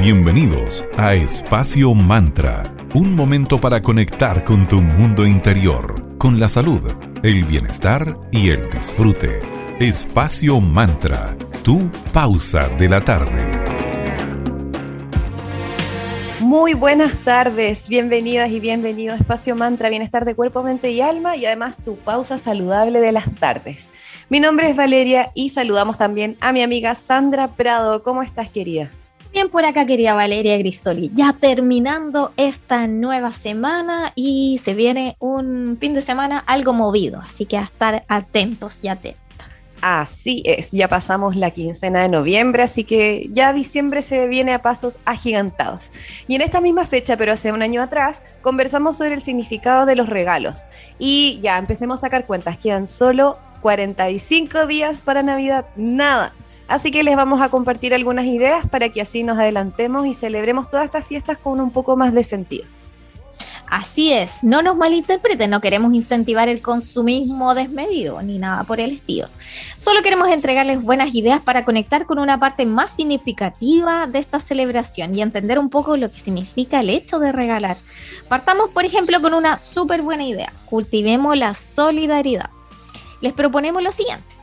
Bienvenidos a Espacio Mantra, un momento para conectar con tu mundo interior, con la salud, el bienestar y el disfrute. Espacio Mantra, tu pausa de la tarde. Muy buenas tardes, bienvenidas y bienvenidos a Espacio Mantra, Bienestar de Cuerpo, Mente y Alma y además tu pausa saludable de las tardes. Mi nombre es Valeria y saludamos también a mi amiga Sandra Prado. ¿Cómo estás, querida? Bien por acá, querida Valeria Grisoli. Ya terminando esta nueva semana y se viene un fin de semana algo movido, así que a estar atentos y atentos. Así es, ya pasamos la quincena de noviembre, así que ya diciembre se viene a pasos agigantados. Y en esta misma fecha, pero hace un año atrás, conversamos sobre el significado de los regalos. Y ya empecemos a sacar cuentas, quedan solo 45 días para Navidad, nada. Así que les vamos a compartir algunas ideas para que así nos adelantemos y celebremos todas estas fiestas con un poco más de sentido. Así es, no nos malinterpreten, no queremos incentivar el consumismo desmedido ni nada por el estilo. Solo queremos entregarles buenas ideas para conectar con una parte más significativa de esta celebración y entender un poco lo que significa el hecho de regalar. Partamos, por ejemplo, con una súper buena idea. Cultivemos la solidaridad. Les proponemos lo siguiente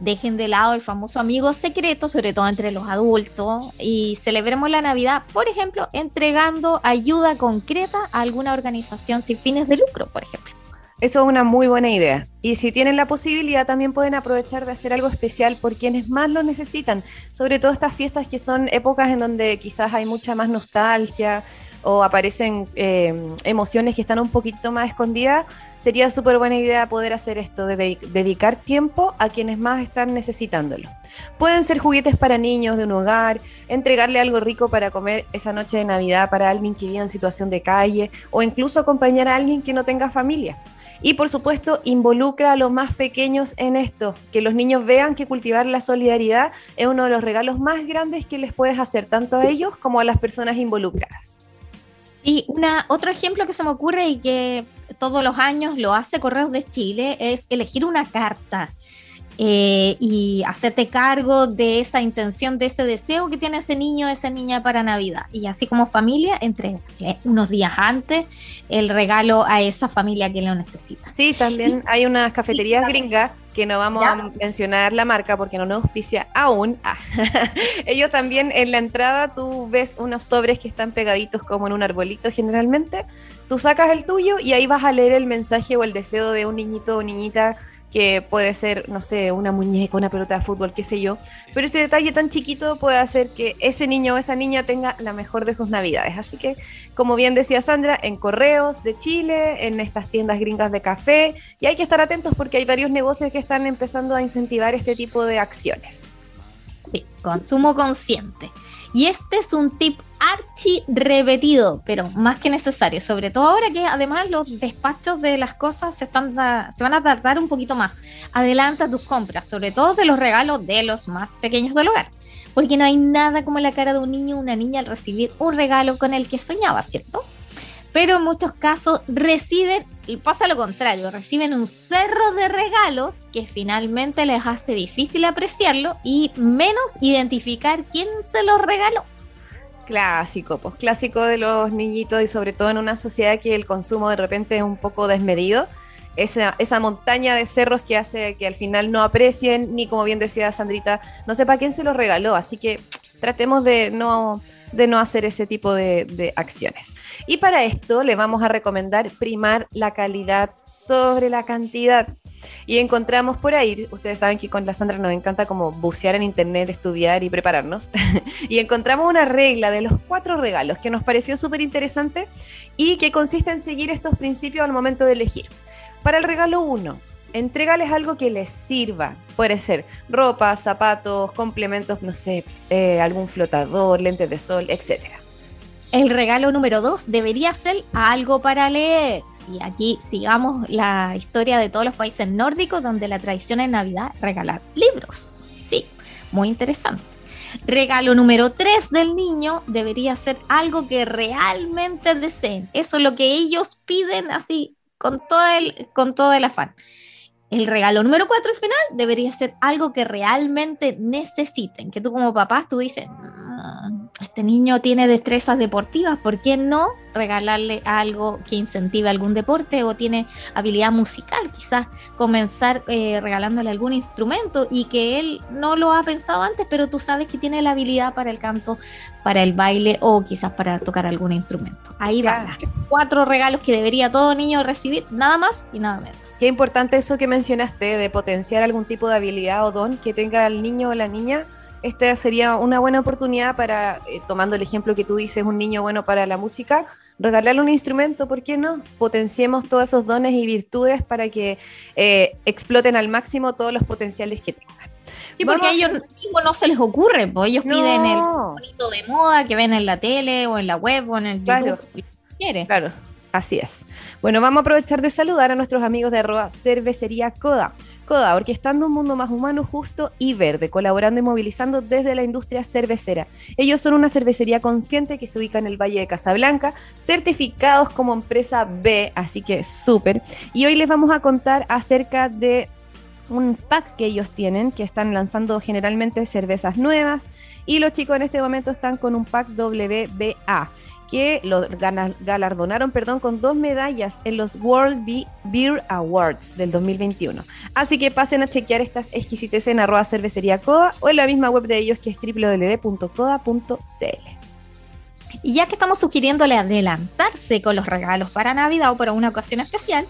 dejen de lado el famoso amigo secreto, sobre todo entre los adultos, y celebremos la Navidad, por ejemplo, entregando ayuda concreta a alguna organización sin fines de lucro, por ejemplo. Eso es una muy buena idea. Y si tienen la posibilidad, también pueden aprovechar de hacer algo especial por quienes más lo necesitan. Sobre todo estas fiestas que son épocas en donde quizás hay mucha más nostalgia o aparecen eh, emociones que están un poquito más escondidas, sería súper buena idea poder hacer esto, de dedicar tiempo a quienes más están necesitándolo. Pueden ser juguetes para niños de un hogar, entregarle algo rico para comer esa noche de Navidad para alguien que vive en situación de calle o incluso acompañar a alguien que no tenga familia. Y por supuesto, involucra a los más pequeños en esto, que los niños vean que cultivar la solidaridad es uno de los regalos más grandes que les puedes hacer tanto a ellos como a las personas involucradas. Y una, otro ejemplo que se me ocurre y que todos los años lo hace Correos de Chile es elegir una carta. Eh, y hacerte cargo de esa intención, de ese deseo que tiene ese niño, esa niña para Navidad. Y así como familia, entre unos días antes, el regalo a esa familia que lo necesita. Sí, también hay unas cafeterías gringas que no vamos a mencionar la marca porque no nos auspicia aún. Ah, ellos también en la entrada tú ves unos sobres que están pegaditos como en un arbolito generalmente. Tú sacas el tuyo y ahí vas a leer el mensaje o el deseo de un niñito o niñita que puede ser, no sé, una muñeca, una pelota de fútbol, qué sé yo. Pero ese detalle tan chiquito puede hacer que ese niño o esa niña tenga la mejor de sus navidades. Así que, como bien decía Sandra, en correos de Chile, en estas tiendas gringas de café, y hay que estar atentos porque hay varios negocios que están empezando a incentivar este tipo de acciones. Sí, consumo consciente. Y este es un tip archi repetido, pero más que necesario, sobre todo ahora que además los despachos de las cosas se, están se van a tardar un poquito más. Adelanta tus compras, sobre todo de los regalos de los más pequeños del hogar, porque no hay nada como la cara de un niño o una niña al recibir un regalo con el que soñaba, ¿cierto? Pero en muchos casos reciben, pasa lo contrario, reciben un cerro de regalos que finalmente les hace difícil apreciarlo y menos identificar quién se los regaló. Clásico, pues clásico de los niñitos y sobre todo en una sociedad que el consumo de repente es un poco desmedido. Esa, esa montaña de cerros que hace que al final no aprecien, ni como bien decía Sandrita, no sepa quién se los regaló. Así que tratemos de no, de no hacer ese tipo de, acciones. Y para esto le vamos a recomendar primar la calidad sobre la cantidad. Y encontramos por ahí, ustedes saben que con la Sandra nos encanta como bucear en internet, estudiar y prepararnos. y encontramos una regla de los cuatro regalos que nos pareció súper interesante y que consiste en seguir estos principios al momento de elegir. Para el regalo 1, entrégales algo que les sirva. Puede ser ropa, zapatos, complementos, no sé, eh, algún flotador, lentes de sol, etc. El regalo número 2 debería ser algo para leer y aquí sigamos la historia de todos los países nórdicos donde la tradición en Navidad regalar libros. Sí, muy interesante. Regalo número 3 del niño debería ser algo que realmente deseen. Eso es lo que ellos piden así con todo el, con todo el afán. El regalo número 4 al final debería ser algo que realmente necesiten. Que tú como papá tú dices, mm, este niño tiene destrezas deportivas, ¿por qué no regalarle algo que incentive algún deporte o tiene habilidad musical? Quizás comenzar eh, regalándole algún instrumento y que él no lo ha pensado antes, pero tú sabes que tiene la habilidad para el canto, para el baile o quizás para tocar algún instrumento. Ahí van cuatro regalos que debería todo niño recibir, nada más y nada menos. Qué importante eso que mencionaste de potenciar algún tipo de habilidad o don que tenga el niño o la niña esta sería una buena oportunidad para, eh, tomando el ejemplo que tú dices, un niño bueno para la música, regalarle un instrumento, ¿por qué no? Potenciemos todos esos dones y virtudes para que eh, exploten al máximo todos los potenciales que tengan. Sí, porque a ellos no se les ocurre, pues ellos piden el bonito de moda que ven en la tele o en la web o en el YouTube. Claro, claro, así es. Bueno, vamos a aprovechar de saludar a nuestros amigos de arroba cervecería Coda Coda, orquestando un mundo más humano, justo y verde, colaborando y movilizando desde la industria cervecera. Ellos son una cervecería consciente que se ubica en el Valle de Casablanca, certificados como empresa B, así que súper. Y hoy les vamos a contar acerca de un pack que ellos tienen, que están lanzando generalmente cervezas nuevas. Y los chicos en este momento están con un pack WBA que lo galardonaron perdón, con dos medallas en los World Beer Awards del 2021. Así que pasen a chequear estas exquisites en arroba cervecería Coda o en la misma web de ellos que es www.coda.cl. Y ya que estamos sugiriéndole adelantarse con los regalos para Navidad o para una ocasión especial,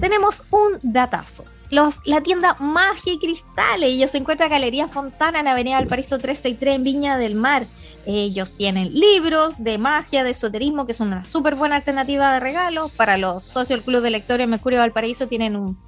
tenemos un datazo la tienda Magia y Cristales. Ellos se encuentran en Galería Fontana en Avenida Valparaíso 363 en Viña del Mar. Ellos tienen libros de magia, de esoterismo, que son una súper buena alternativa de regalo. Para los socios del Club de Lectores Mercurio Valparaíso tienen un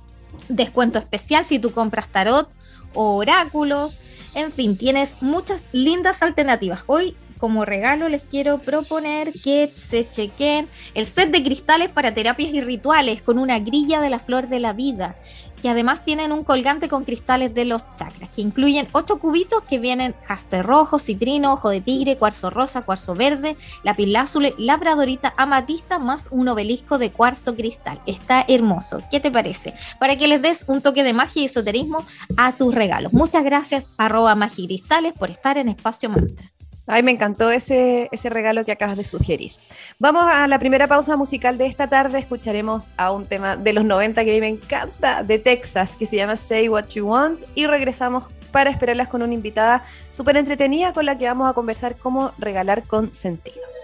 descuento especial si tú compras tarot o oráculos. En fin, tienes muchas lindas alternativas. Hoy como regalo les quiero proponer que se chequen el set de cristales para terapias y rituales con una grilla de la flor de la vida que además tienen un colgante con cristales de los chakras, que incluyen ocho cubitos que vienen jaspe rojo, citrino, ojo de tigre, cuarzo rosa, cuarzo verde, lapilázule, labradorita, amatista, más un obelisco de cuarzo cristal. Está hermoso. ¿Qué te parece? Para que les des un toque de magia y esoterismo a tus regalos. Muchas gracias, arroba magicristales, por estar en Espacio Mantra. Ay, me encantó ese, ese regalo que acabas de sugerir. Vamos a la primera pausa musical de esta tarde. Escucharemos a un tema de los 90 que a mí me encanta, de Texas, que se llama Say What You Want. Y regresamos para esperarlas con una invitada súper entretenida con la que vamos a conversar cómo regalar con sentido.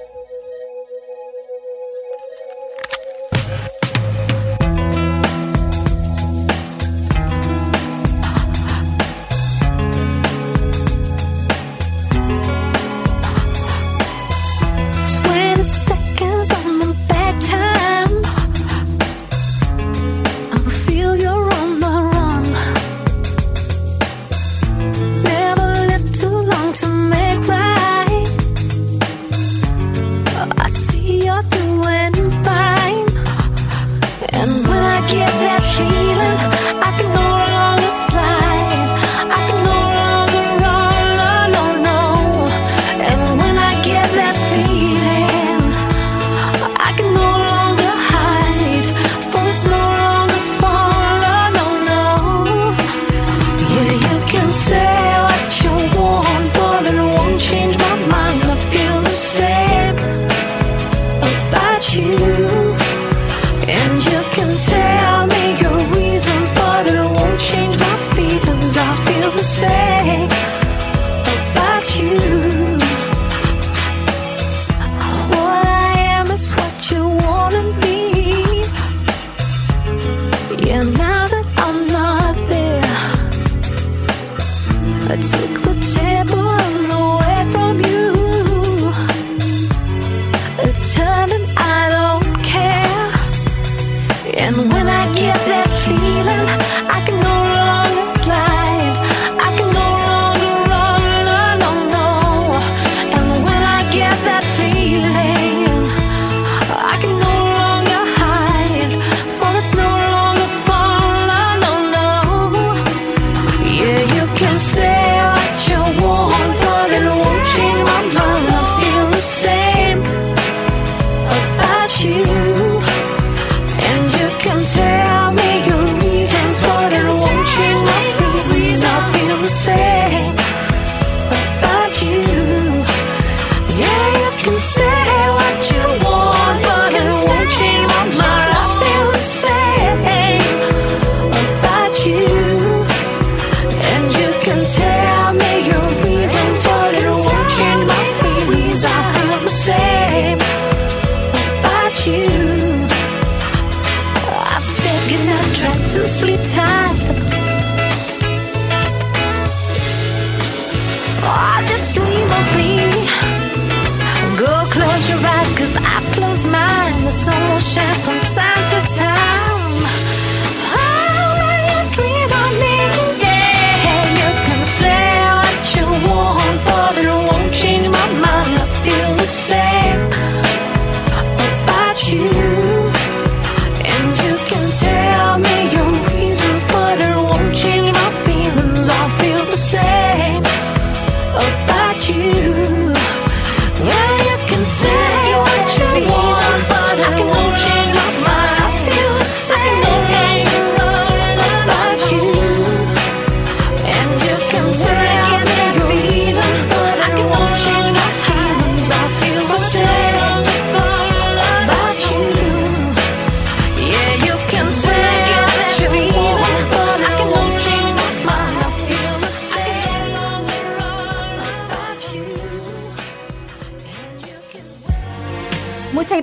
Say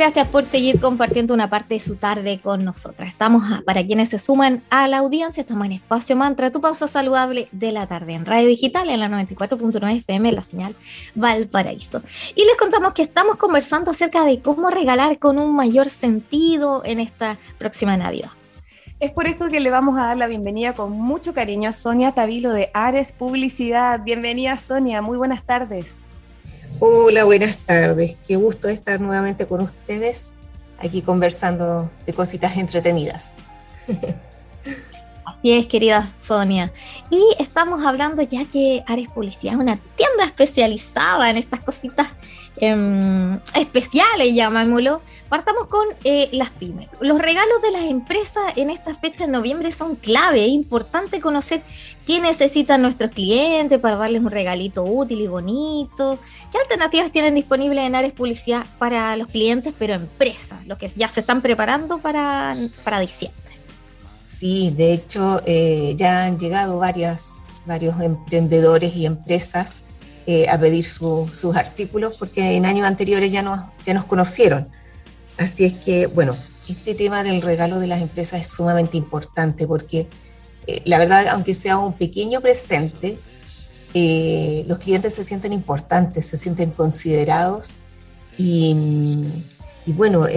gracias por seguir compartiendo una parte de su tarde con nosotras. Estamos, para quienes se suman a la audiencia, estamos en Espacio Mantra, tu pausa saludable de la tarde en Radio Digital, en la 94.9 FM, la señal Valparaíso. Y les contamos que estamos conversando acerca de cómo regalar con un mayor sentido en esta próxima Navidad. Es por esto que le vamos a dar la bienvenida con mucho cariño a Sonia Tavilo de Ares Publicidad. Bienvenida Sonia, muy buenas tardes. Hola, buenas tardes. Qué gusto estar nuevamente con ustedes aquí conversando de cositas entretenidas. Así es, querida Sonia. Y estamos hablando ya que Ares Publicidad es una tienda especializada en estas cositas Em, especiales, llamámoslo. Partamos con eh, las pymes. Los regalos de las empresas en esta fecha de noviembre son clave. Es importante conocer qué necesitan nuestros clientes para darles un regalito útil y bonito. ¿Qué alternativas tienen disponibles en Ares Publicidad para los clientes, pero empresas, los que ya se están preparando para, para diciembre? Sí, de hecho eh, ya han llegado varias, varios emprendedores y empresas eh, a pedir sus artículos porque en años anteriores ya nos, ya nos conocieron. Así es que, bueno, este tema del regalo de las empresas es sumamente importante porque eh, la verdad, aunque sea un pequeño presente, los clientes se sienten importantes, se sienten considerados y, bueno,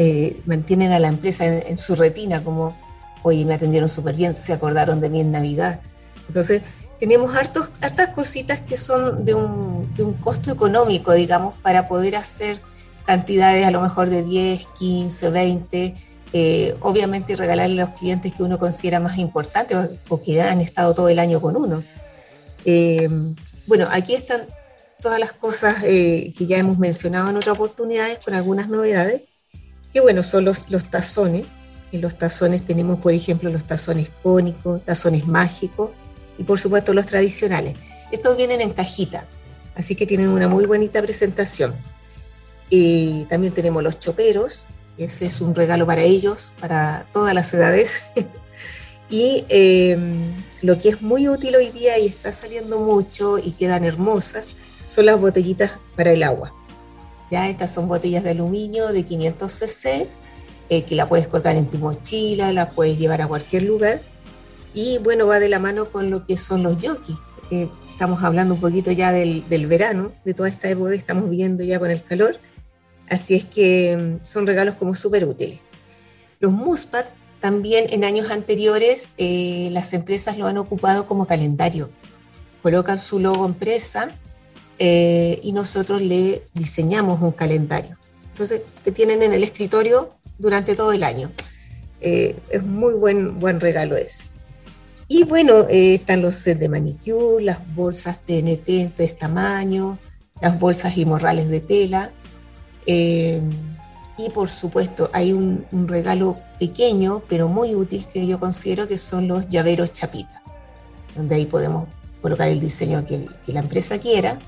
mantienen a la empresa en, su retina como, oye, me atendieron súper bien, se acordaron de mí en Navidad. Entonces, tenemos hartos, hartas cositas que son de un, de un costo económico, digamos, para poder hacer cantidades a lo mejor de 10, 15, 20, obviamente regalarle a los clientes que uno considera más importantes o, que han estado todo el año con uno. Eh, bueno, aquí están todas las cosas eh, que ya hemos mencionado en otras oportunidades con algunas novedades, que bueno, son los, los tazones. En los tazones tenemos, por ejemplo, los tazones cónicos, tazones mágicos, y por supuesto los tradicionales. Estos vienen en cajita, así que tienen una muy bonita presentación. Y también tenemos los choperos, ese es un regalo para ellos, para todas las edades. y em, lo que es muy útil hoy día y está saliendo mucho y quedan hermosas son las botellitas para el agua. Ya estas son botellas de aluminio de 500 cc eh, que la puedes colgar en tu mochila, la puedes llevar a cualquier lugar y bueno, va de la mano con lo que son los yokis, porque estamos hablando un poquito ya del, del verano, de toda esta época que estamos viendo ya con el calor. Así es que mm, son regalos como súper útiles. Los muspat también en años anteriores eh, las empresas lo han ocupado como calendario. Colocan su logo empresa eh, y nosotros le diseñamos un calendario. Entonces te tienen en el escritorio durante todo el año. Eh, es muy buen, buen regalo ese. Y bueno, eh, están los sets de manicure, las bolsas TNT en tres tamaños, las bolsas y morrales de tela. Eh, y por supuesto, hay un, regalo pequeño, pero muy útil que yo considero que son los llaveros chapita, donde ahí podemos colocar el diseño que, la empresa quiera.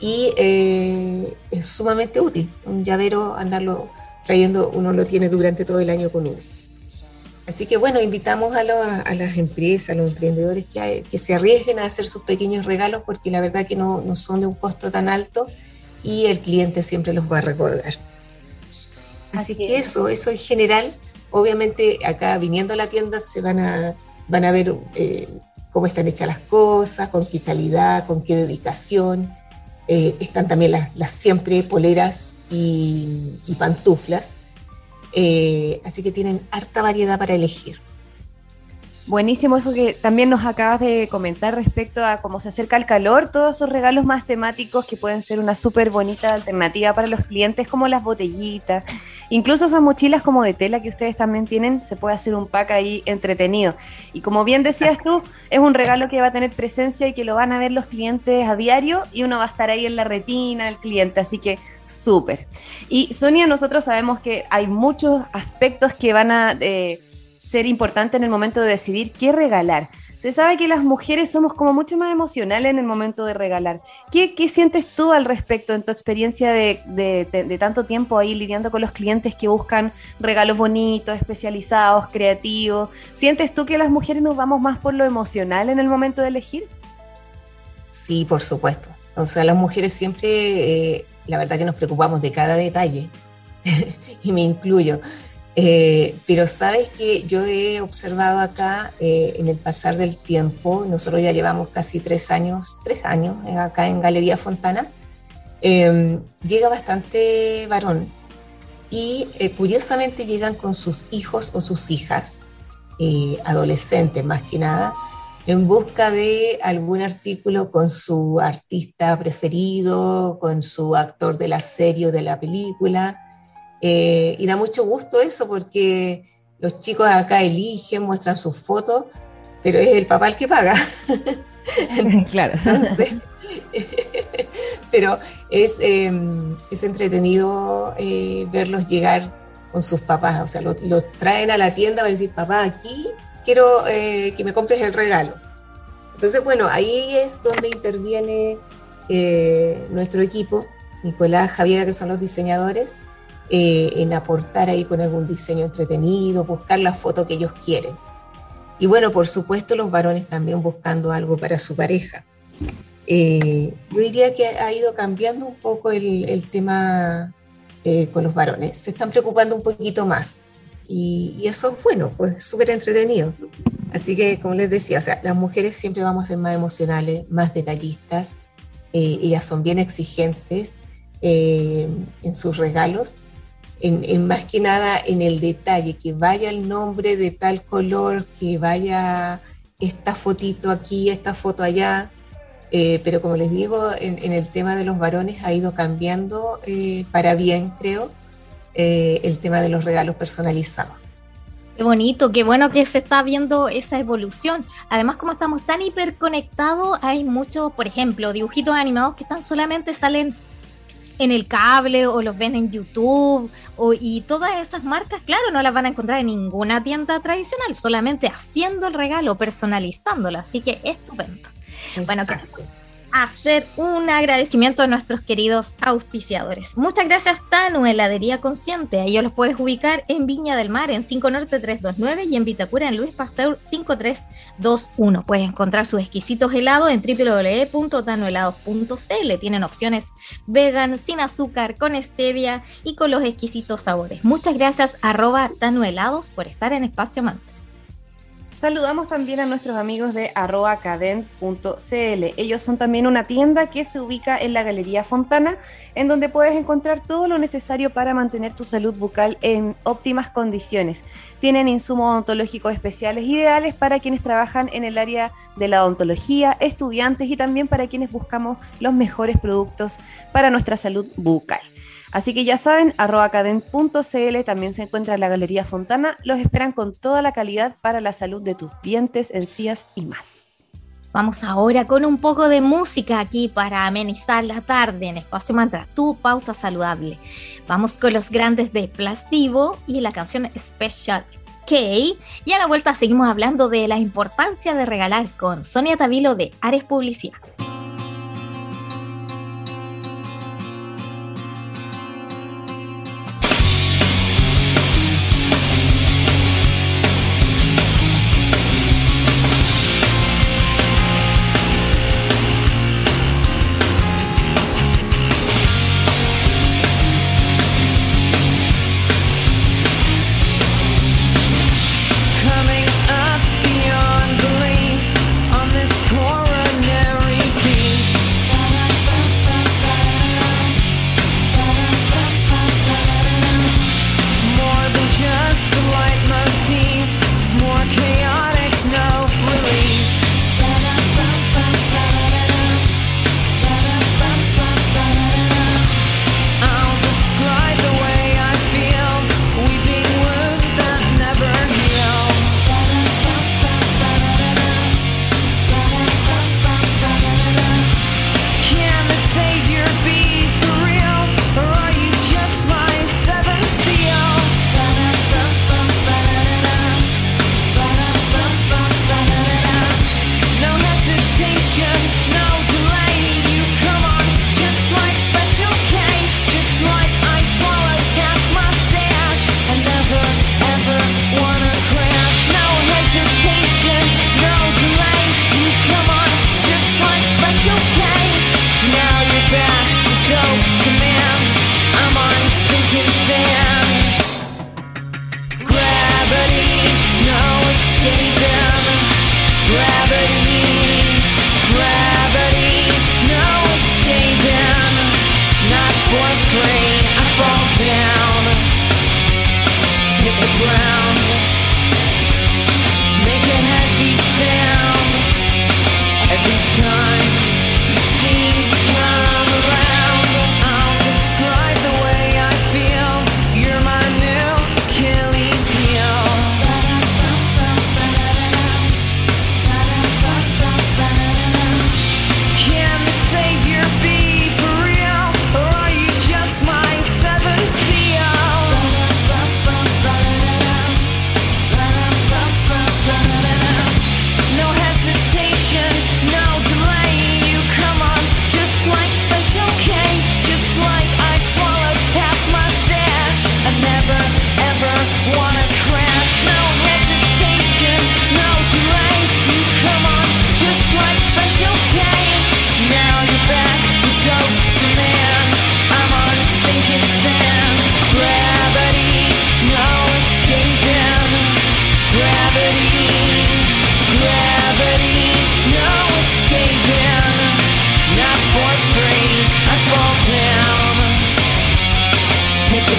Y eh, es sumamente útil. Un llavero, andarlo trayendo, uno lo tiene durante todo el año con uno. Así que bueno, invitamos a, las empresas, a los emprendedores que, que, se arriesguen a hacer sus pequeños regalos porque la verdad que no, no, son de un costo tan alto y el cliente siempre los va a recordar. Así, que eso, eso en general, obviamente acá viniendo a la tienda se van a, van a ver eh, cómo están hechas las cosas, con qué calidad, con qué dedicación. Eh, están también las, las siempre poleras y, pantuflas. Eh, así que tienen harta variedad para elegir. Buenísimo eso que también nos acabas de comentar respecto a cómo se acerca el calor, todos esos regalos más temáticos que pueden ser una súper bonita alternativa para los clientes, como las botellitas, incluso esas mochilas como de tela que ustedes también tienen, se puede hacer un pack ahí entretenido. Y como bien decías tú, es un regalo que va a tener presencia y que lo van a ver los clientes a diario y uno va a estar ahí en la retina del cliente, así que súper. Y Sonia, nosotros sabemos que hay muchos aspectos que van a... Eh, ser importante en el momento de decidir qué regalar. Se sabe que las mujeres somos como mucho más emocionales en el momento de regalar. ¿Qué, qué sientes tú al respecto en tu experiencia de, de, tanto tiempo ahí lidiando con los clientes que buscan regalos bonitos, especializados, creativos? ¿Sientes tú que las mujeres nos vamos más por lo emocional en el momento de elegir? Sí, por supuesto. O sea, las mujeres siempre, eh, la verdad que nos preocupamos de cada detalle, y me incluyo. Eh, pero sabes que yo he observado acá eh, en el pasar del tiempo, nosotros ya llevamos casi tres años, tres años acá en Galería Fontana, eh, llega bastante varón y eh, curiosamente llegan con sus hijos o sus hijas, eh, adolescentes más que nada, en busca de algún artículo con su artista preferido, con su actor de la serie o de la película eh, y da mucho gusto eso porque los chicos acá eligen, muestran sus fotos, pero es el papá el que paga. claro. Entonces, pero es, eh, es entretenido eh, verlos llegar con sus papás, o sea, los, los, traen a la tienda para decir, papá, aquí quiero eh, que me compres el regalo. Entonces, bueno, ahí es donde interviene nuestro equipo, Nicolás, Javiera, que son los diseñadores, eh, en aportar ahí con algún diseño entretenido, buscar la foto que ellos quieren. Y bueno, por supuesto, los varones también buscando algo para su pareja. Eh, yo diría que ha ido cambiando un poco el, tema eh, con los varones. Se están preocupando un poquito más. Y, y eso es bueno, pues súper entretenido. Así que, como les decía, o sea, las mujeres siempre vamos a ser más emocionales, más detallistas. Eh, ellas son bien exigentes en sus regalos en, más que nada en el detalle, que vaya el nombre de tal color, que vaya esta fotito aquí, esta foto allá. Eh, pero como les digo, en, el tema de los varones ha ido cambiando eh, para bien, creo, eh, el tema de los regalos personalizados. Qué bonito, qué bueno que se está viendo esa evolución. Además, como estamos tan hiperconectados, hay muchos, por ejemplo, dibujitos animados que están solamente salen en el cable o los ven en YouTube o, y todas esas marcas, claro, no las van a encontrar en ninguna tienda tradicional, solamente haciendo el regalo, personalizándolo, así que estupendo. Bueno, hacer un agradecimiento a nuestros queridos auspiciadores. Muchas gracias Tanu, heladería consciente. Ellos los puedes ubicar en Viña del Mar en 5 Norte 329 y en Vitacura en Luis Pasteur 5321. Puedes encontrar sus exquisitos helados en www.tanuhelados.cl. Tienen opciones vegan, sin azúcar, con stevia y con los exquisitos sabores. Muchas gracias arroba tanuhelados por estar en Espacio Mantra. Saludamos también a nuestros amigos de cadent.cl. Ellos son también una tienda que se ubica en la Galería Fontana, en donde puedes encontrar todo lo necesario para mantener tu salud bucal en óptimas condiciones. Tienen insumos odontológicos especiales ideales para quienes trabajan en el área de la odontología, estudiantes y también para quienes buscamos los mejores productos para nuestra salud bucal. Así que ya saben, arroba cadent.cl también se encuentra en la Galería Fontana. Los esperan con toda la calidad para la salud de tus dientes, encías y más. Vamos ahora con un poco de música aquí para amenizar la tarde en Espacio Mantra, tu pausa saludable. Vamos con los grandes de Placebo y la canción Special K. Y a la vuelta seguimos hablando de la importancia de regalar con Sonia Tavilo de Ares Publicidad.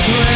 breath.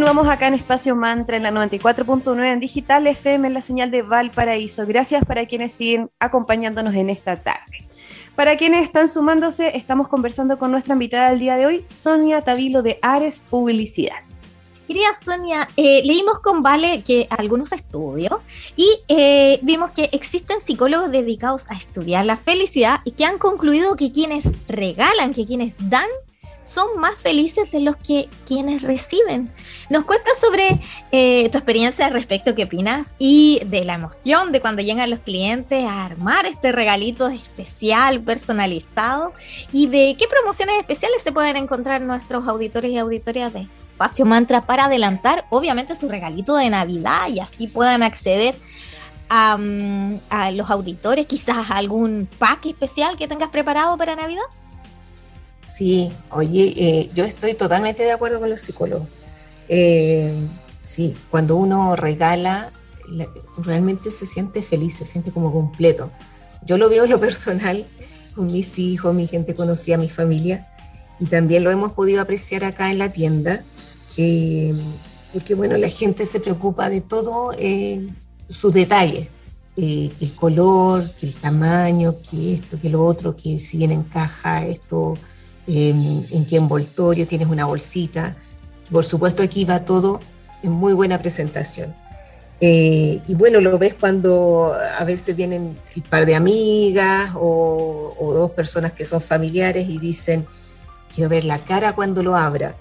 Continuamos acá en Espacio Mantra en la 94.9 en Digital FM en la señal de Valparaíso. Gracias para quienes siguen acompañándonos en esta tarde. Para quienes están sumándose, estamos conversando con nuestra invitada del día de hoy, Sonia Tavilo de Ares Publicidad. Querida Sonia, eh, leímos con Vale que algunos estudios y eh, vimos que existen psicólogos dedicados a estudiar la felicidad y que han concluido que quienes regalan, que quienes dan, son más felices de los que quienes reciben. Nos cuentas sobre eh, tu experiencia al respecto, qué opinas, y de la emoción de cuando llegan los clientes a armar este regalito especial, personalizado, y de qué promociones especiales se pueden encontrar nuestros auditores y auditorias de Espacio Mantra para adelantar, obviamente, su regalito de Navidad y así puedan acceder a, a los auditores, quizás algún pack especial que tengas preparado para Navidad. Sí, oye, eh, yo estoy totalmente de acuerdo con los psicólogos. Eh, sí, cuando uno regala, la- realmente se siente feliz, se siente como completo. Yo lo veo en lo personal con mis hijos, mi gente conocida, mi familia, y también lo hemos podido apreciar acá en la tienda, eh, porque bueno, la gente se preocupa de todo eh, sus detalles, eh, que el color, que el tamaño, que esto, que lo otro, que si viene en caja, esto, eh, en qué envoltorio, tienes una bolsita. Por supuesto aquí va todo en muy buena presentación. Eh, y bueno, lo ves cuando a veces vienen un par de amigas o, o dos personas que son familiares y dicen, quiero ver la cara cuando lo abra,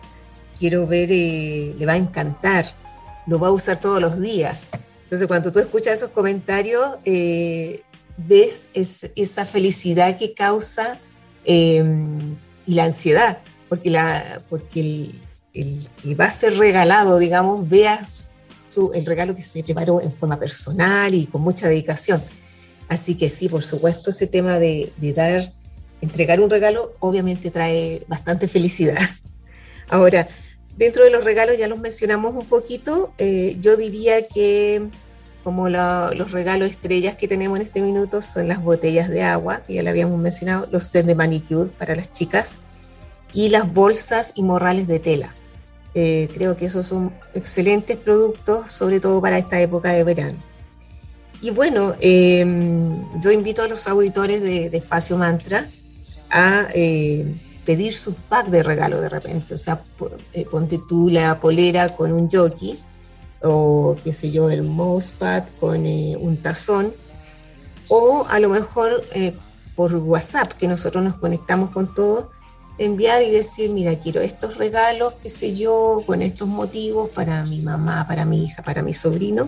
quiero ver, eh, le va a encantar, lo va a usar todos los días. Entonces cuando tú escuchas esos comentarios, eh, ves es- esa felicidad que causa eh, y la ansiedad, porque, la, porque el, el que va a ser regalado, digamos, veas su- el regalo que se preparó en forma personal y con mucha dedicación. Así que sí, por supuesto, ese tema de, de dar, entregar un regalo, obviamente trae bastante felicidad. Ahora, dentro de los regalos ya los mencionamos un poquito, eh, yo diría que como los regalos estrellas que tenemos en este minuto son las botellas de agua, que ya lo habíamos mencionado, los sets de manicure para las chicas y las bolsas y morrales de tela. Eh, creo que esos son excelentes productos, sobre todo para esta época de verano. Y bueno, eh, yo invito a los auditores de, de Espacio Mantra a eh, pedir sus packs de regalo de repente. O sea, eh, ponte tú la polera con un jockey o qué sé yo, el mousepad con eh, un tazón, o a lo mejor eh, por WhatsApp, que nosotros nos conectamos con todos, enviar y decir, mira, quiero estos regalos, qué sé yo, con estos motivos para mi mamá, para mi hija, para mi sobrino,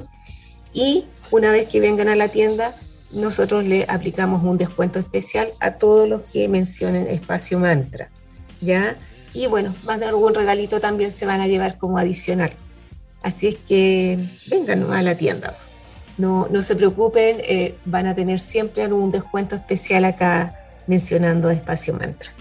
y una vez que vengan a la tienda, nosotros le aplicamos un descuento especial a todos los que mencionen Espacio Mantra, ¿ya? Y bueno, más de algún regalito también se van a llevar como adicional. Así es que vengan a la tienda. No, no se preocupen, eh, van a tener siempre algún descuento especial acá mencionando Espacio Mantra.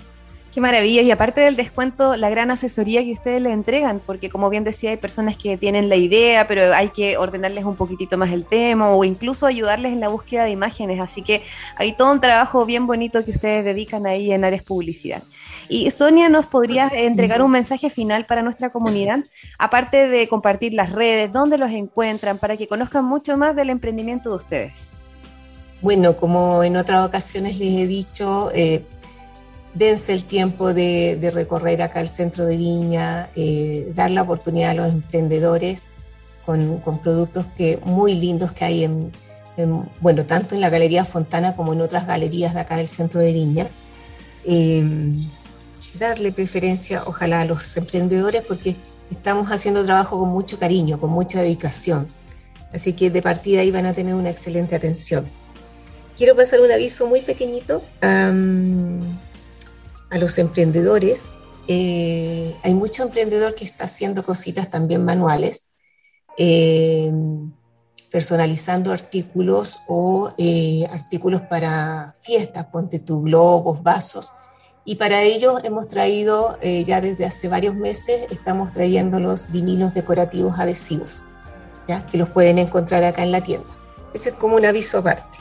Qué maravilla. Y aparte del descuento, la gran asesoría que ustedes le entregan, porque como bien decía, hay personas que tienen la idea, pero hay que ordenarles un poquitito más el tema o incluso ayudarles en la búsqueda de imágenes. Así que hay todo un trabajo bien bonito que ustedes dedican ahí en Ares Publicidad. Y Sonia, ¿nos podrías entregar un mensaje final para nuestra comunidad? Aparte de compartir las redes, dónde los encuentran, para que conozcan mucho más del emprendimiento de ustedes. Bueno, como en otras ocasiones les he dicho, eh, dense el tiempo de, de, recorrer acá el centro de Viña, eh, dar la oportunidad a los emprendedores con, con productos que, muy lindos que hay en, en, bueno, tanto en la Galería Fontana como en otras galerías de acá del centro de Viña. Eh, darle preferencia, ojalá, a los emprendedores porque estamos haciendo trabajo con mucho cariño, con mucha dedicación. Así que de partida ahí van a tener una excelente atención. Quiero pasar un aviso muy pequeñito um, a los emprendedores. Eh, hay mucho emprendedor que está haciendo cositas también manuales, eh, personalizando artículos o eh, artículos para fiestas, ponte tu globos, vasos. Y para ello hemos traído, ya desde hace varios meses, estamos trayendo los vinilos decorativos adhesivos, ¿ya? que los pueden encontrar acá en la tienda. Ese es como un aviso aparte.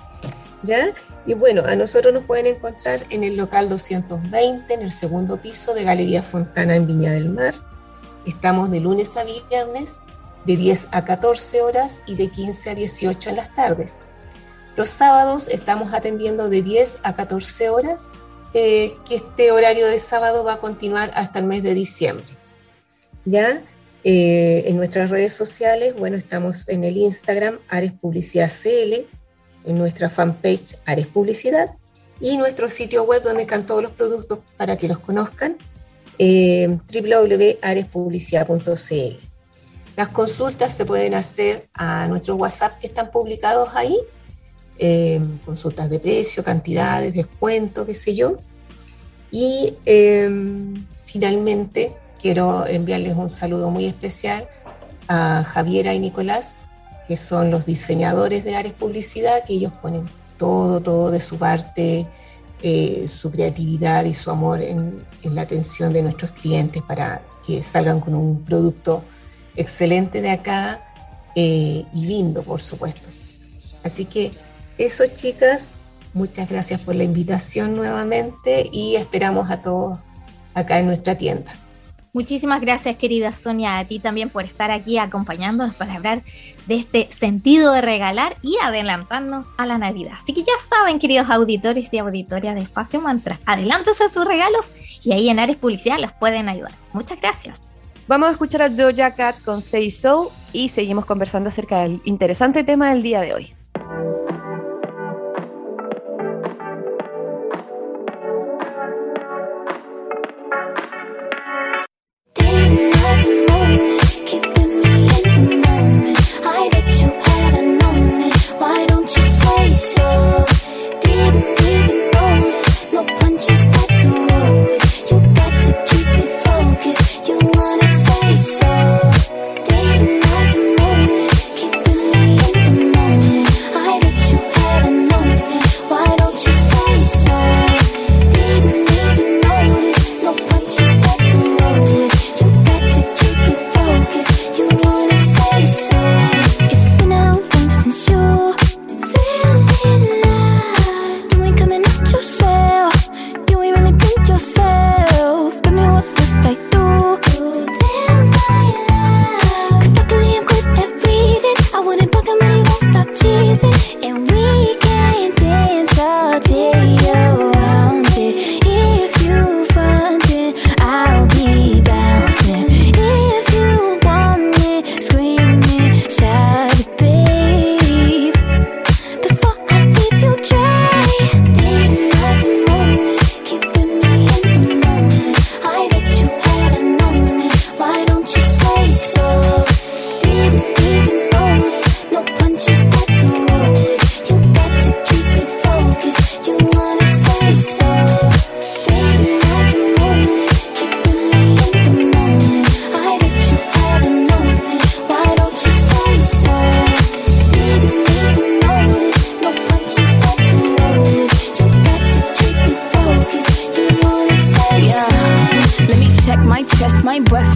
¿Ya? Y bueno, a nosotros nos pueden encontrar en el local 220, en el segundo piso de Galería Fontana en Viña del Mar. Estamos de lunes a viernes de 10 a 14 horas y de 15 a 18 en las tardes. Los sábados estamos atendiendo de 10 a 14 horas, eh, que este horario de sábado va a continuar hasta el mes de diciembre. ¿Ya? Eh, en nuestras redes sociales, bueno, estamos en el Instagram Ares Publicidad CL, en nuestra fanpage Ares Publicidad y nuestro sitio web donde están todos los productos para que los conozcan, eh, www.arespublicidad.cl. Las consultas se pueden hacer a nuestros WhatsApp que están publicados ahí, eh, consultas de precio, cantidades, descuento, qué sé yo. Y eh, finalmente quiero enviarles un saludo muy especial a Javiera y Nicolás, que son los diseñadores de Ares Publicidad, que ellos ponen todo, todo de su parte, eh, su creatividad y su amor en, la atención de nuestros clientes para que salgan con un producto excelente de acá eh, y lindo, por supuesto. Así que eso, chicas, muchas gracias por la invitación nuevamente y esperamos a todos acá en nuestra tienda. Muchísimas gracias, querida Sonia, a ti también por estar aquí acompañándonos para hablar de este sentido de regalar y adelantarnos a la Navidad. Así que ya saben, queridos auditores y auditorias de Espacio Mantra, adelántense a sus regalos y ahí en Ares Publicidad los pueden ayudar. Muchas gracias. Vamos a escuchar a Doja Cat con Say So y seguimos conversando acerca del interesante tema del día de hoy.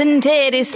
and titties.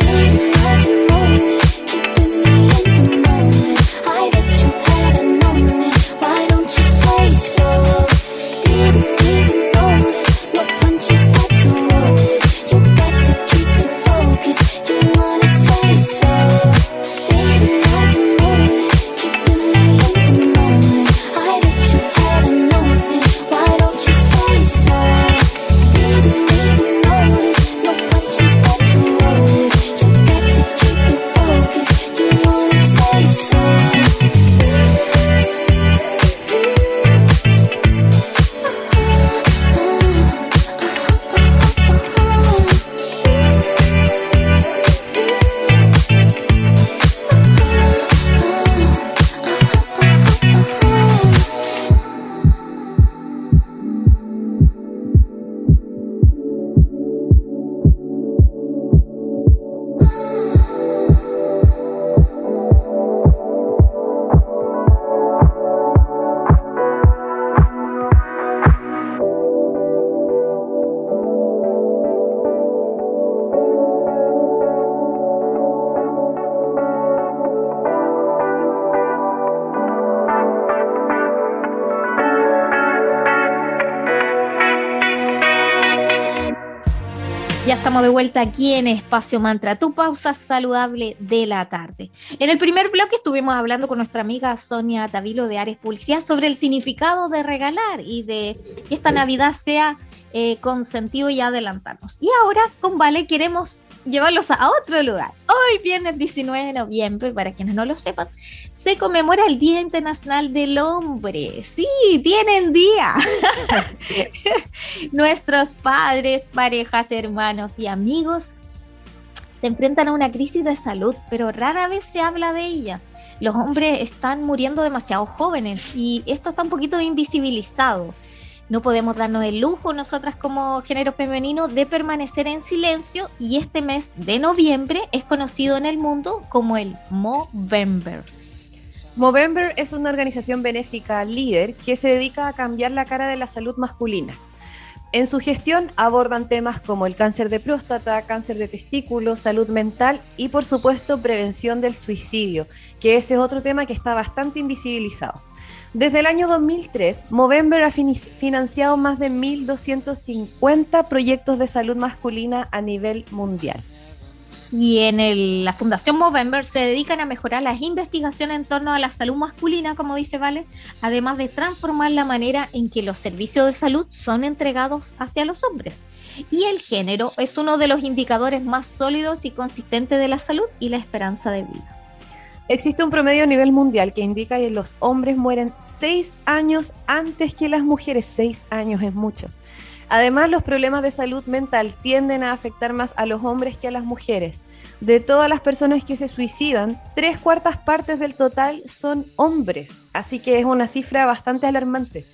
Estamos de vuelta aquí en Espacio Mantra, tu pausa saludable de la tarde. En el primer bloque estuvimos hablando con nuestra amiga Sonia Tavilo de Ares Publicidad sobre el significado de regalar y de que esta Navidad sea eh, con sentido y adelantarnos. Y ahora con Vale queremos llevarlos a otro lugar. Hoy, viernes 19 de noviembre, para quienes no lo sepan, se conmemora el Día Internacional del Hombre. Sí, tienen día. Nuestros padres, parejas, hermanos y amigos se enfrentan a una crisis de salud, pero rara vez se habla de ella. Los hombres están muriendo demasiado jóvenes y esto está un poquito invisibilizado no podemos darnos el lujo nosotras como género femenino de permanecer en silencio y este mes de noviembre es conocido en el mundo como el Movember. Movember es una organización benéfica líder que se dedica a cambiar la cara de la salud masculina. En su gestión abordan temas como el cáncer de próstata, cáncer de testículo, salud mental y por supuesto prevención del suicidio, que ese es otro tema que está bastante invisibilizado. Desde el año 2003, Movember ha financiado más de 1.250 proyectos de salud masculina a nivel mundial. Y en la Fundación Movember se dedican a mejorar las investigaciones en torno a la salud masculina, como dice Vale, además de transformar la manera en que los servicios de salud son entregados hacia los hombres. Y el género es uno de los indicadores más sólidos y consistentes de la salud y la esperanza de vida. Existe un promedio a nivel mundial que indica que los hombres mueren seis años antes que las mujeres. Seis años es mucho. Además, los problemas de salud mental tienden a afectar más a los hombres que a las mujeres. De todas las personas que se suicidan, tres cuartas partes del total son hombres. Así que es una cifra bastante alarmante.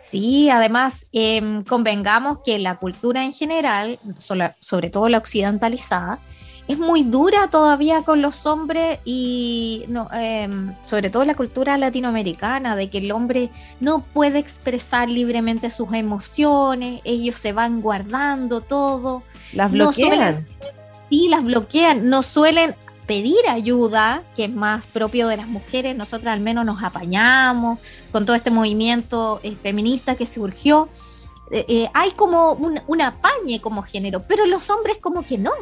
Sí, además, em, convengamos que la cultura en general, sobre todo la occidentalizada, es muy dura todavía con los hombres y no, em, sobre todo la cultura latinoamericana, de que el hombre no puede expresar libremente sus emociones, ellos se van guardando todo. Las bloquean. sí, las bloquean, no suelen pedir ayuda, que es más propio de las mujeres, nosotras al menos nos apañamos con todo este movimiento eh, feminista que surgió. Eh, eh, hay como un, un apañe como género, pero los hombres como que no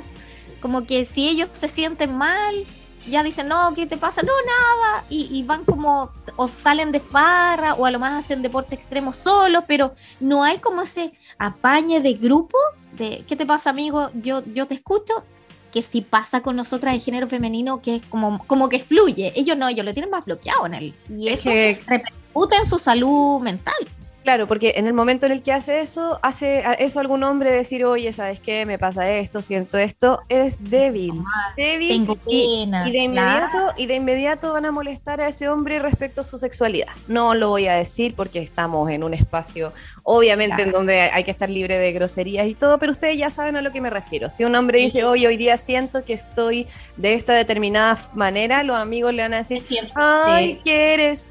como que si ellos se sienten mal, ya dicen, no, ¿qué te pasa? No, nada. Y, van como, o salen de farra, o a lo más hacen deporte extremo solo, pero no hay como ese apañe de grupo de, ¿qué te pasa, amigo? Yo, yo te escucho. Que si pasa con nosotras en género femenino, que es como, como que fluye. Ellos no, ellos lo tienen más bloqueado en él. Y eso repercute en su salud mental. Claro, porque en el momento en el que hace eso, hace eso algún hombre decir, oye, ¿sabes qué? Me pasa esto, siento esto, eres débil. débil tengo pena. Y, de inmediato, y de inmediato van a molestar a ese hombre respecto a su sexualidad. No lo voy a decir porque estamos en un espacio, obviamente, en donde hay que estar libre de groserías y todo, pero ustedes ya saben a lo que me refiero. Si un hombre dice, oye, hoy día siento que estoy de esta determinada manera, los amigos le van a decir, ay, ¿qué eres?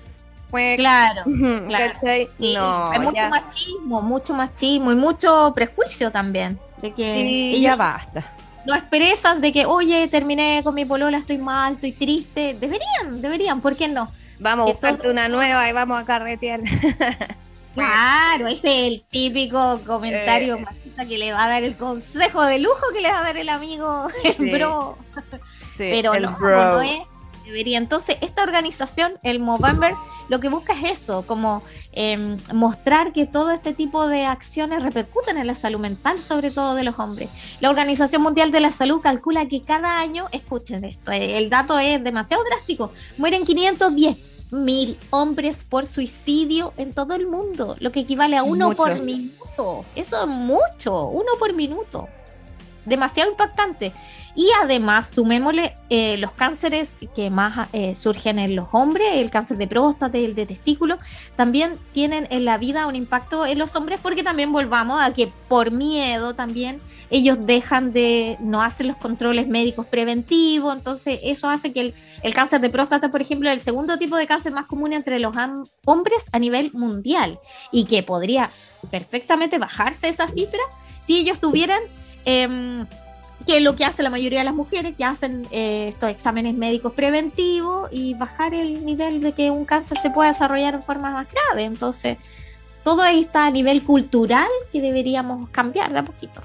Claro, claro. No, Hay mucho machismo, mucho machismo y mucho prejuicio también. De que ya basta. No expresan de que, oye, terminé con mi polola, estoy mal, estoy triste. Deberían, deberían, ¿por qué no? Vamos a buscarte una nueva y vamos a carretear. claro, ese es el típico comentario eh. machista que le va a dar el consejo de lujo que le va a dar el amigo, el bro. Pero no, no es Debería. Entonces, esta organización, el Movember, lo que busca es eso, como em, mostrar que todo este tipo de acciones repercuten en la salud mental, sobre todo de los hombres. La Organización Mundial de la Salud calcula que cada año, escuchen esto, eh, el dato es demasiado drástico, mueren 510 mil hombres por suicidio en todo el mundo, lo que equivale a uno por minuto. Eso es mucho, uno por minuto. Demasiado impactante. Y además, sumémosle eh, los cánceres que más eh, surgen en los hombres, el cáncer de próstata, el de testículo, también tienen en la vida un impacto en los hombres porque también volvamos a que por miedo también ellos dejan de, no hacen los controles médicos preventivos, entonces eso hace que el, el cáncer de próstata, por ejemplo, es el segundo tipo de cáncer más común entre los hombres a nivel mundial y que podría perfectamente bajarse esa cifra si ellos tuvieran... Eh, que es lo que hace la mayoría de las mujeres, que hacen eh, estos exámenes médicos preventivos y bajar el nivel de que un cáncer se pueda desarrollar en forma más grave. Entonces, todo ahí está a nivel cultural que deberíamos cambiar de a poquito.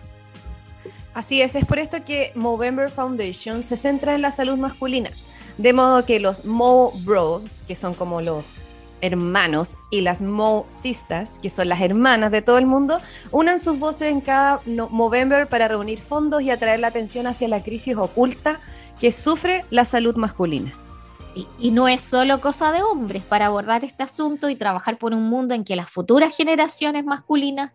Así es, es por esto que Movember Foundation se centra en la salud masculina, de modo que los Mo Bros, que son como los hermanos, y las Mo que son las hermanas de todo el mundo, unan sus voces en cada Movember para reunir fondos y atraer la atención hacia la crisis oculta que sufre la salud masculina. Y, y no es solo cosa de hombres para abordar este asunto y trabajar por un mundo en que las futuras generaciones masculinas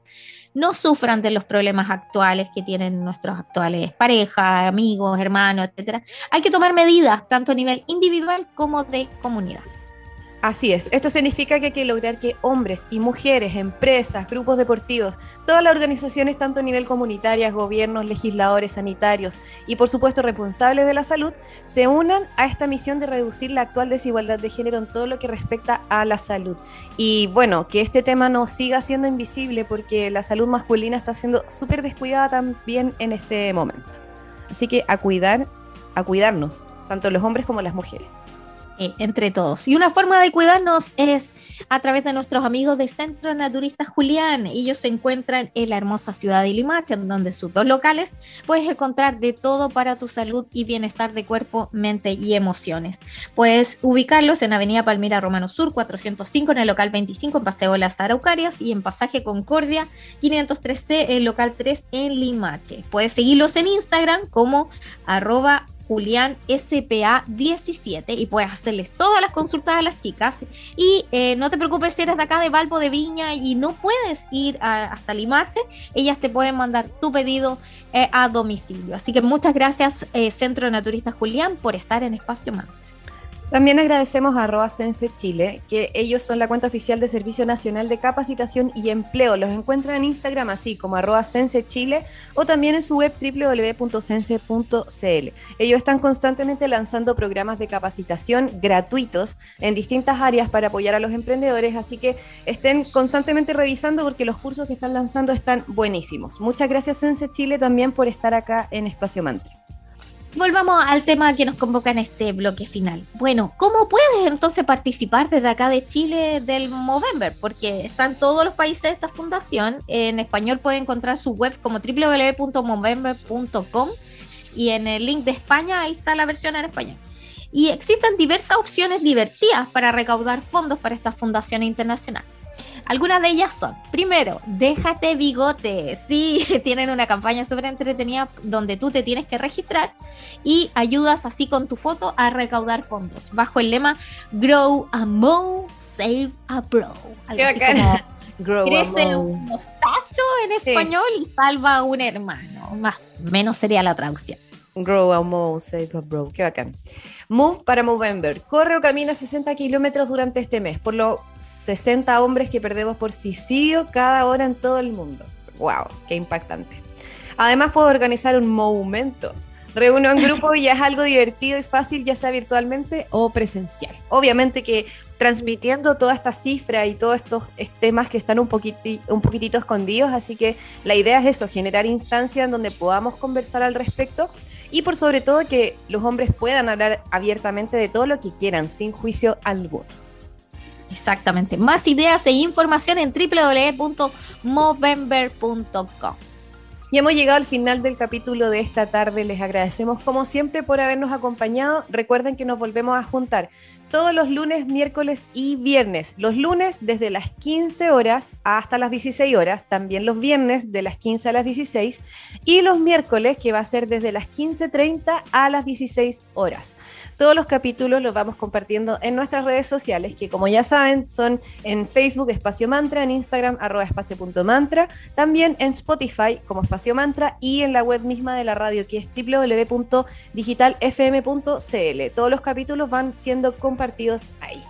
no sufran de los problemas actuales que tienen nuestros actuales parejas, amigos, hermanos, etcétera. Hay que tomar medidas tanto a nivel individual como de comunidad. Así es, esto significa que hay que lograr que hombres y mujeres, empresas, grupos deportivos, todas las organizaciones, tanto a nivel comunitarias, gobiernos, legisladores, sanitarios y por supuesto responsables de la salud, se unan a esta misión de reducir la actual desigualdad de género en todo lo que respecta a la salud. Y bueno, que este tema no siga siendo invisible porque la salud masculina está siendo súper descuidada también en este momento. Así que a cuidar, a cuidarnos, tanto los hombres como las mujeres. Eh, entre todos. Y una forma de cuidarnos es a través de nuestros amigos de Centro Naturista Julián. Ellos se encuentran en la hermosa ciudad de Limache, donde sus dos locales puedes encontrar de todo para tu salud y bienestar de cuerpo, mente y emociones. Puedes ubicarlos en Avenida Palmira Romano Sur 405 en el local 25 en Paseo Las Araucarias y en Pasaje Concordia 503C en local 3 en Limache. Puedes seguirlos en Instagram como arroba Julián SPA17 y puedes hacerles todas las consultas a las chicas. Y eh, no te preocupes si eres de acá de Valpo de Viña y no puedes ir a- hasta Limache, ellas te pueden mandar tu pedido eh, a domicilio. Así que muchas gracias, eh, Centro Naturista Julián, por estar en Espacio Más. También agradecemos a arroba Sense Chile, que ellos son la cuenta oficial de Servicio Nacional de Capacitación y Empleo. Los encuentran en Instagram así como arroba Sense Chile o también en su web www.sense.cl. Ellos están constantemente lanzando programas de capacitación gratuitos en distintas áreas para apoyar a los emprendedores, así que estén constantemente revisando porque los cursos que están lanzando están buenísimos. Muchas gracias Sense Chile también por estar acá en Espacio Mantra. Volvamos al tema que nos convoca en este bloque final. Bueno, ¿cómo puedes entonces participar desde acá de Chile del Movember? Porque están todos los países de esta fundación. En español pueden encontrar su web como www.movember.com y en el link de España ahí está la versión en español. Y existen diversas opciones divertidas para recaudar fondos para esta fundación internacional. Algunas de ellas son, primero, déjate bigote. Sí, tienen una campaña súper entretenida donde tú te tienes que registrar y ayudas así con tu foto a recaudar fondos bajo el lema Grow a Mo, Save a Bro. Algo Qué así como Grow crece a un Mo. mostacho en Sí. español y salva a un hermano. Más menos sería la traducción. Grow a Move, Save a Bro. Qué bacán. Move para Movember. Corre o camina 60 kilómetros durante este mes, por los 60 hombres que perdemos por suicidio cada hora en todo el mundo. ¡Wow! ¡Qué impactante! Además, puedo organizar un momento. Reúno en grupo y ya es algo divertido y fácil, ya sea virtualmente o presencial. Obviamente que transmitiendo toda esta cifra y todos estos temas que están un, poquiti- un poquitito escondidos, así que la idea es eso, generar instancias en donde podamos conversar al respecto y por sobre todo que los hombres puedan hablar abiertamente de todo lo que quieran, sin juicio alguno. Exactamente. Más ideas e información en www.movember.com. Y hemos llegado al final del capítulo de esta tarde. Les agradecemos como siempre por habernos acompañado. Recuerden que nos volvemos a juntar todos los lunes, miércoles y viernes. Los lunes desde las 15 horas hasta las 16 horas. También los viernes de las 15 a las 16. Y los miércoles que va a ser desde las 15.30 a las 16 horas. Todos los capítulos los vamos compartiendo en nuestras redes sociales, que como ya saben son en Facebook Espacio Mantra, en Instagram arroba espacio.mantra, también en Spotify como Espacio Mantra y en la web misma de la radio que es www.digitalfm.cl. Todos los capítulos van siendo compartidos ahí.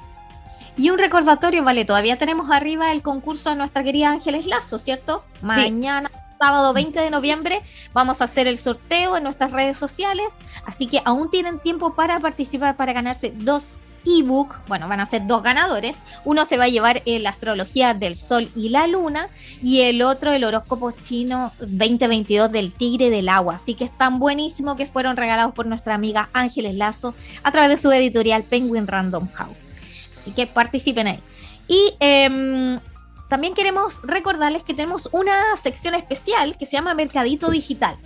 Y un recordatorio, vale, todavía tenemos arriba el concurso de nuestra querida Ángeles Lazo, ¿cierto? Mañana, sábado 20 de noviembre, vamos a hacer el sorteo en nuestras redes sociales, así que aún tienen tiempo para participar, para ganarse dos ebook, bueno, van a ser dos ganadores, uno se va a llevar la astrología del sol y la luna y el otro el horóscopo chino 2022 del tigre del agua, así que están buenísimos que fueron regalados por nuestra amiga Ángeles Lazo a través de su editorial Penguin Random House. Así que participen ahí. Y em, también queremos recordarles que tenemos una sección especial que se llama Mercadito Digital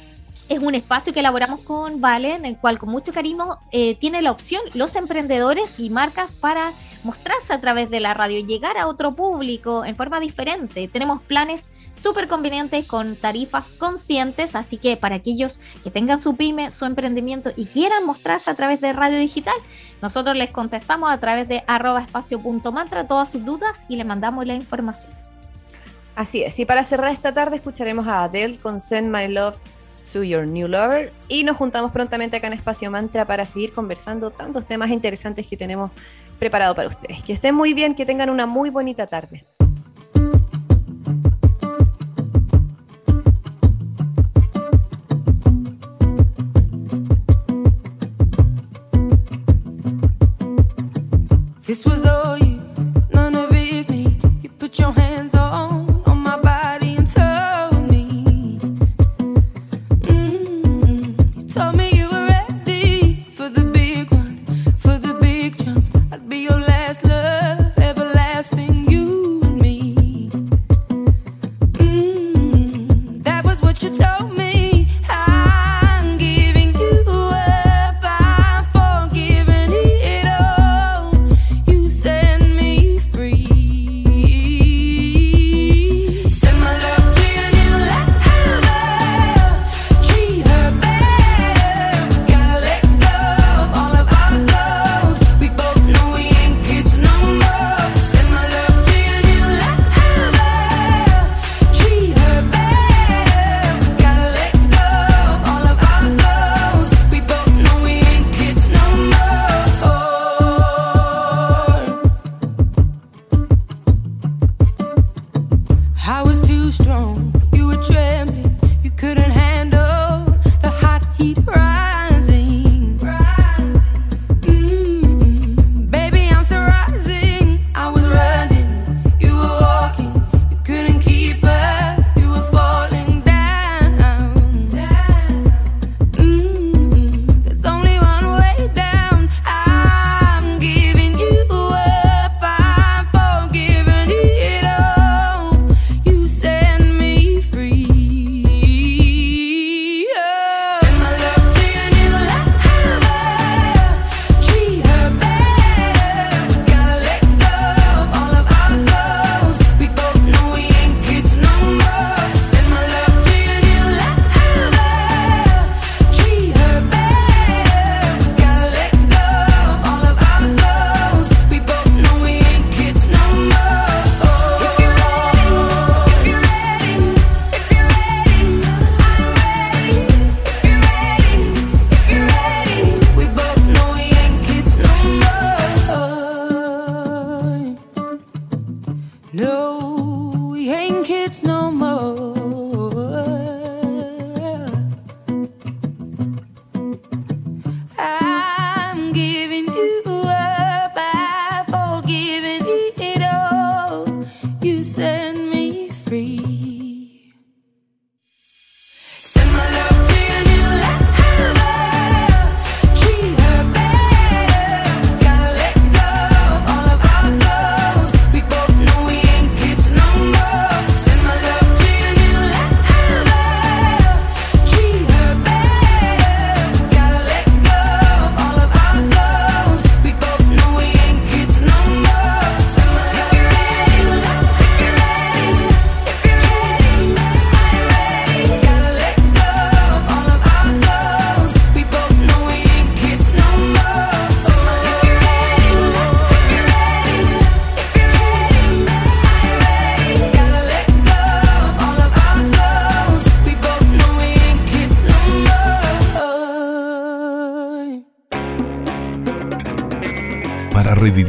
es un espacio que elaboramos con Vale, en el cual con mucho cariño eh, tiene la opción los emprendedores y marcas para mostrarse a través de la radio, llegar a otro público en forma diferente. Tenemos planes súper convenientes con tarifas conscientes, así que para aquellos que tengan su pyme, su emprendimiento y quieran mostrarse a través de radio digital, nosotros les contestamos a través de arroba espacio.mantra todas sus dudas y le mandamos la información. Así es, y para cerrar esta tarde escucharemos a Adele con Send My Love To Your New Lover. Y nos juntamos prontamente acá en Espacio Mantra para seguir conversando tantos temas interesantes que tenemos preparado para ustedes. Que estén muy bien, que tengan una muy bonita tarde.